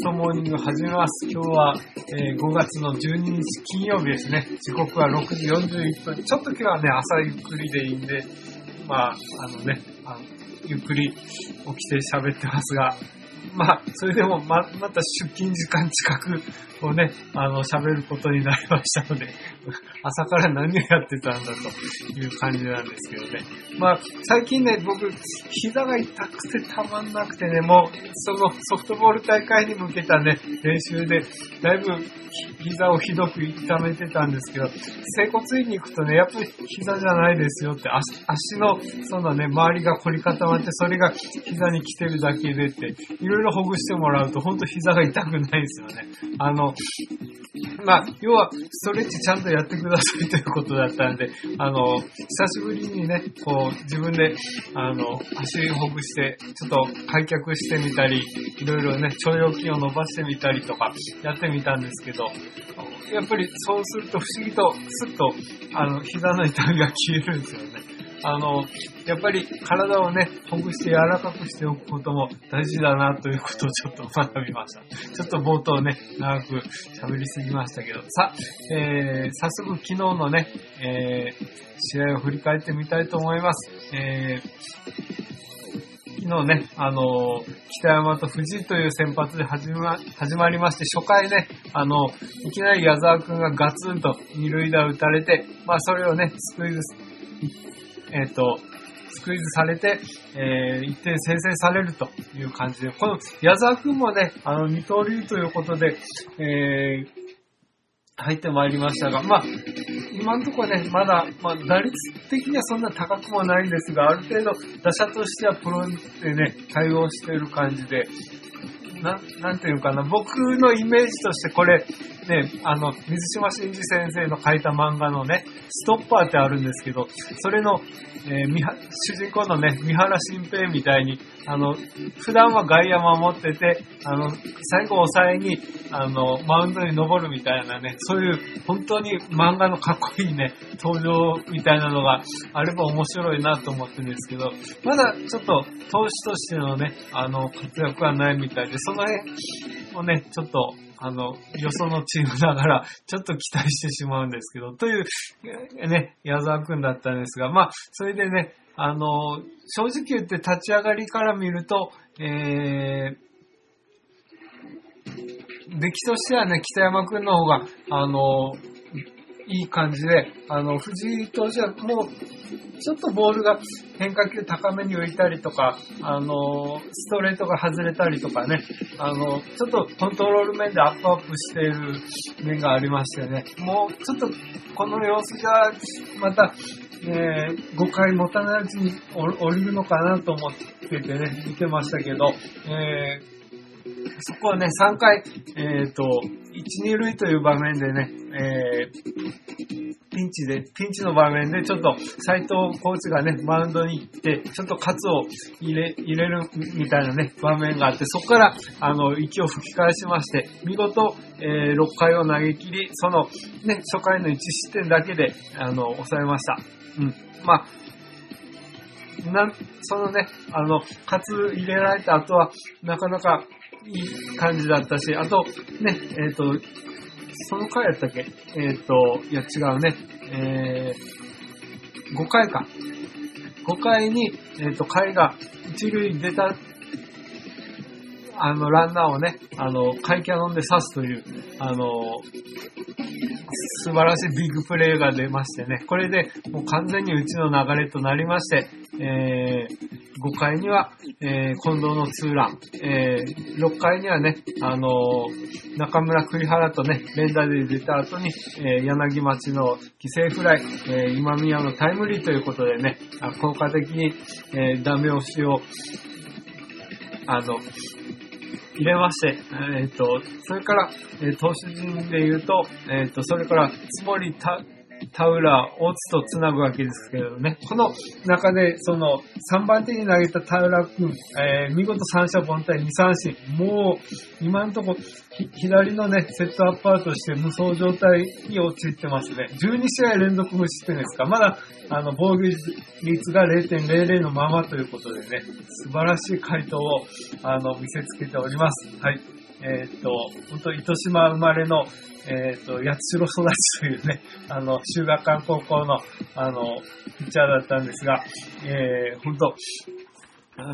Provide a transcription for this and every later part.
ストモーニング始めます。今日は、えー5月の12日金曜日ですね。時刻は6時41分。ちょっと今日はね、朝ゆっくりでいいんで、まあ、あのね、あのゆっくり起きて喋ってますが、まあ、それでもま、また出勤時間近くをね、あの、喋ることになりましたので、朝から何をやってたんだという感じなんですけどね。まあ、最近ね、僕、膝が痛くてたまんなくてね、もう、そのソフトボール大会に向けたね、練習で、だいぶ膝をひどく痛めてたんですけど、整骨院に行くとね、やっぱり膝じゃないですよって、足の、そのね、周りが凝り固まって、それが膝に来てるだけでって、いろいろほぐしてもらうと、ほんと膝が痛くないですよね。あの、まあ、要は、ストレッチちゃんとやってくださいということだったんで、あの、久しぶりにね、こう、自分で、あの、足ほぐして、ちょっと開脚してみたり、いろいろね、腸腰筋を伸ばしてみたりとか、やってみたんですけど、やっぱりそうすると不思議と、スッと、あの、膝の痛みが消えるんですよね。あの、やっぱり体をね、ほぐして柔らかくしておくことも大事だなということをちょっと学びました。ちょっと冒頭ね、長く喋りすぎましたけど、さ、えー、早速昨日のね、えー、試合を振り返ってみたいと思います。えー、昨日ね、あの、北山と藤井という先発で始ま始まりまして、初回ね、あの、いきなり矢沢くんがガツンと二塁打打たれて、まあそれをね、スクイズ、えっ、と、スクイズされて、えー、1点先制されるという感じで、この矢沢くんもね、あの、二刀流ということで、えー、入ってまいりましたが、まあ、今のところね、まだ、まあ、打率的にはそんな高くもないんですが、ある程度、打者としてはプロでね、対応している感じで、な、なんていうかな、僕のイメージとしてこれ、ね、あの、水島新司先生の書いた漫画のね、ストッパーってあるんですけど、それの、えーみは主人公のね、三原新平みたいに、あの、普段は外野守ってて、あの、最後抑えに、あの、マウンドに登るみたいなね、そういう本当に漫画のかっこいいね、登場みたいなのがあれば面白いなと思ってるんですけど、まだちょっと投手としてのね、あの、活躍はないみたいで、その辺をね、ちょっと、あの、よそのチームながら、ちょっと期待してしまうんですけど、という、ね、矢沢くんだったんですが、まあ、それでね、あの、正直言って立ち上がりから見ると、えー、出来としてはね、北山くんの方が、あの、いい感じで、あの、藤井投手はもう、ちょっとボールが変化球高めに浮いたりとか、あの、ストレートが外れたりとかね、あの、ちょっとコントロール面でアップアップしている面がありましてね、もうちょっとこの様子じゃ、また、えー、5回持たないうちに降りるのかなと思っててね、見てましたけど、えーそこはね、3回、えっ、と、1、2塁という場面でね、えーピンチで、ピンチの場面でちょっと斎藤コーチがね、マウンドに行って、ちょっと喝を入れ、入れるみたいなね、場面があって、そこから、あの、息を吹き返しまして、見事、えー6回を投げ切り、その、ね、初回の1失点だけで、あの、抑えました。うん。まあ、な、そのね、あの、カツ入れられた後は、なかなかいい感じだったし、あと、ね、えっ、と、その回やったっけ？えっ、と、いや違うね、えー、5回か。5回に、えっ、と、回が一塁に出た、あの、ランナーをね、あの、回キャノンで刺すという、あの、素晴らしいビッグプレーが出ましてね、これでもう完全にうちの流れとなりまして、えー、5回には、えー、近藤のツーラン、えー、6回にはね、あのー、中村栗原とね、連打で出た後に、えー、柳町の犠牲フライ、えー、今宮のタイムリーということでね、効果的に、えー、ダメ押しを、あの、入れまして、えっ、ー、と、それから、えー、投手陣で言うと、えっ、ー、と、それから、つもりた、田浦、大津と繋ぐわけですけれどね、この中で、その、3番手に投げた田浦君、えー、見事三者凡退2三振、もう、今のとこ、左のね、セットアッパーとして無双状態に陥ってますね。12試合連続無失点ですか。まだ、あの、防御率が0.00のままということでね、素晴らしい回答を、あの、見せつけております。はい。えー、っと、本当糸島生まれの、えっ、と、八代育ちというね、あの、修学館高校の、あの、ピッチャーだったんですが、えー、本当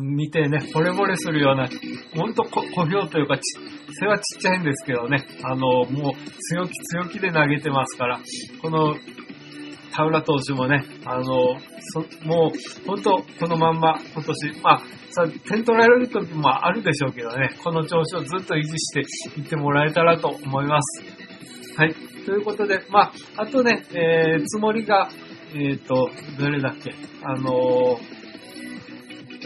見てね、惚れ惚れするような、ほんと小評というか、背はちっちゃいんですけどね、あの、もう強気強気で投げてますから、この、田浦投手もね、あの、もう、ほんと、このまんま、今年、まあ、さ、点取られる時もあるでしょうけどね、この調子をずっと維持していってもらえたらと思います。はい。ということで、まあ、あとね、えー、つもりが、えっ、ー、と、どれだっけあのー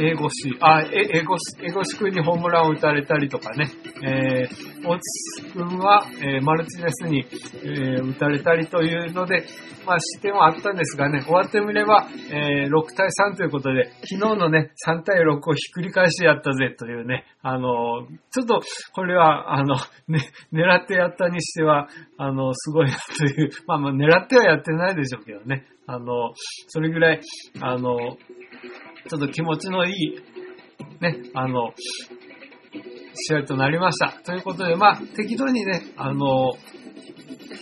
英語し、あ、英語し、英語し君にホームランを打たれたりとかね、えー、大津君は、えー、マルチネスに、えー、打たれたりというので、まあ、失点はあったんですがね、終わってみれば、えー、6対3ということで、昨日のね、3対6をひっくり返してやったぜというね、あの、ちょっと、これは、あの、ね、狙ってやったにしては、あの、すごいなという、まあまあ、狙ってはやってないでしょうけどね、あの、それぐらい、あの、ちょっと気持ちのいい、ね、あの、試合となりました。ということで、まあ、適当にね、あの、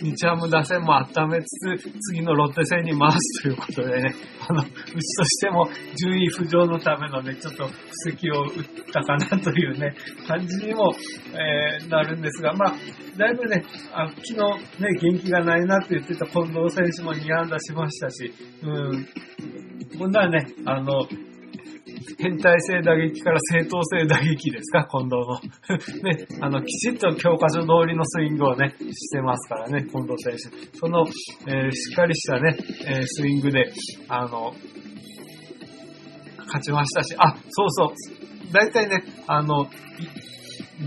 日ハム打線も温めつつ、次のロッテ戦に回すということでね、あの、うちとしても順位浮上のためのね、ちょっと布石を打ったかなというね、感じにも、えー、なるんですが、まあ、だいぶね、あ昨日ね、元気がないなって言ってた近藤選手も2安打しましたし、うん、今度はね、あの、変態性打撃から正当性打撃ですか、近藤の。ね、あの、きちっと教科書通りのスイングをね、してますからね、近藤選手。その、えー、しっかりしたね、えー、スイングで、あの、勝ちましたし、あ、そうそう、大体ね、あの、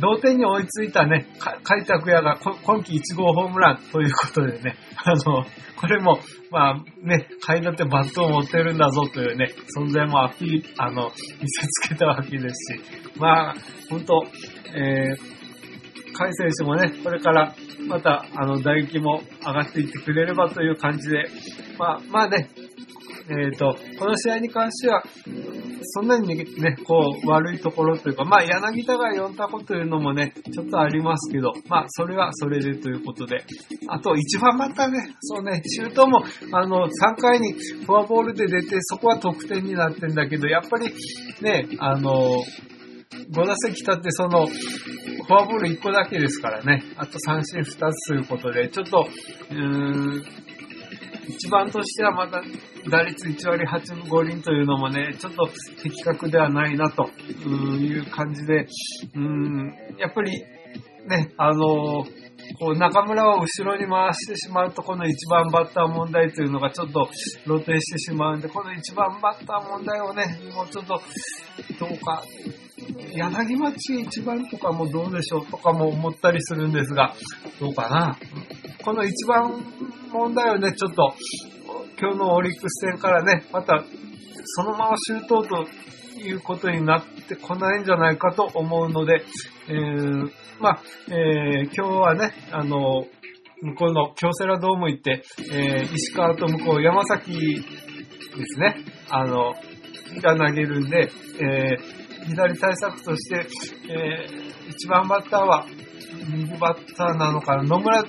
同点に追いついたね、開拓屋が今季1号ホームランということでね、あの、これも、まあね、買いだってバットを持ってるんだぞというね、存在もアピール、あの、見せつけたわけですし、まあ、本当えー、海選手もね、これからまた、あの、打撃も上がっていってくれればという感じで、まあ、まあね、えっ、ー、と、この試合に関しては、そんなにね、こう、悪いところというか、まあ、柳田が4タコというのもね、ちょっとありますけど、まあ、それはそれでということで、あと、一番またね、そうね、シュートも、あの、3回にフォアボールで出て、そこは得点になってんだけど、やっぱり、ね、あの、5打席立ってその、フォアボール1個だけですからね。あと三振2つということで、ちょっと、うーん、一番としてはまだ打率1割8分5厘というのもね、ちょっと的確ではないなという感じで、うん、やっぱりね、あのこう中村を後ろに回してしまうと、この1番バッター問題というのがちょっと露呈してしまうんで、この1番バッター問題をね、もうちょっと、どうか、柳町1番とかもどうでしょうとかも思ったりするんですが、どうかな？この1番問題をね、ちょっと今日のオリックス戦からね、またそのまま周到ということになってこないんじゃないかと思うので、えー、まあ、えー、今日はね、あの、向こうの京セラドーム行って、えー、石川と向こう山崎ですね、あの、が投げるんで、えー、左対策として、えー、一番バッターは右バッターなのかな、野村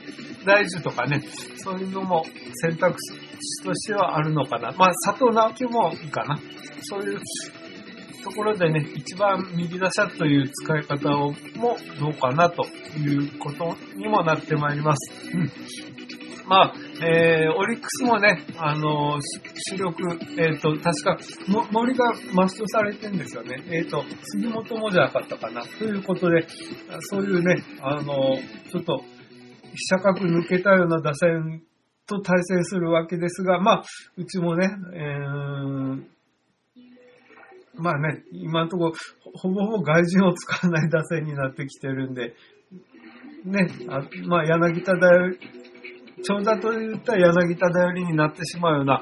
大樹とかね、そういうのも選択肢としてはあるのかな。まあ、佐藤直樹もいいかな。そういうところでね、一番右打者という使い方をもどうかなということにもなってまいります。うん。まあ、えー、オリックスもね、あのー、主力、えっ、ー、と、確か、森が抹消されてるんですよね。えっ、ー、と、杉本もじゃなかったかな。ということで、そういうね、あの、ちょっと、飛車角抜けたような打線と対戦するわけですが、まあ、うちもね、えー、まあね、今のところ、ほぼほぼ外人を使わない打線になってきてるんで、ね、あまあ、柳田だよ、長打と言ったら柳田頼りになってしまうような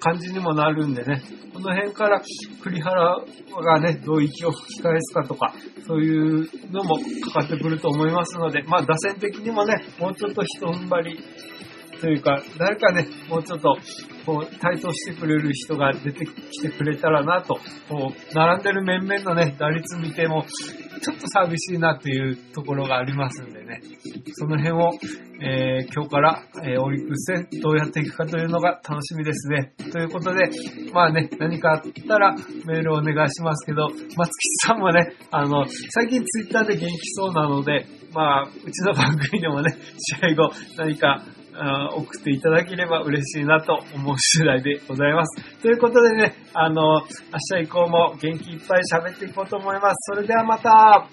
感じにもなるんでね、この辺から栗原がね、どう息を吹き返すかとか、そういうのもかかってくると思いますので、まあ打線的にもね、もうちょっと一踏ん張りというか、誰かね、もうちょっと、こう、対等してくれる人が出てきてくれたらなと、こう、並んでる面々のね、打率見ても、ちょっと寂しいなっていうところがありますんでね、その辺を、えー、今日から、えー、オリックス戦どうやっていくかというのが楽しみですね。ということで、まあね、何かあったらメールをお願いしますけど、松吉さんもね、あの、最近ツイッターで元気そうなので、まあ、うちの番組でもね、試合後何か送っていただければ嬉しいなと思う次第でございます。ということでね、あの、明日以降も元気いっぱい喋っていこうと思います。それではまた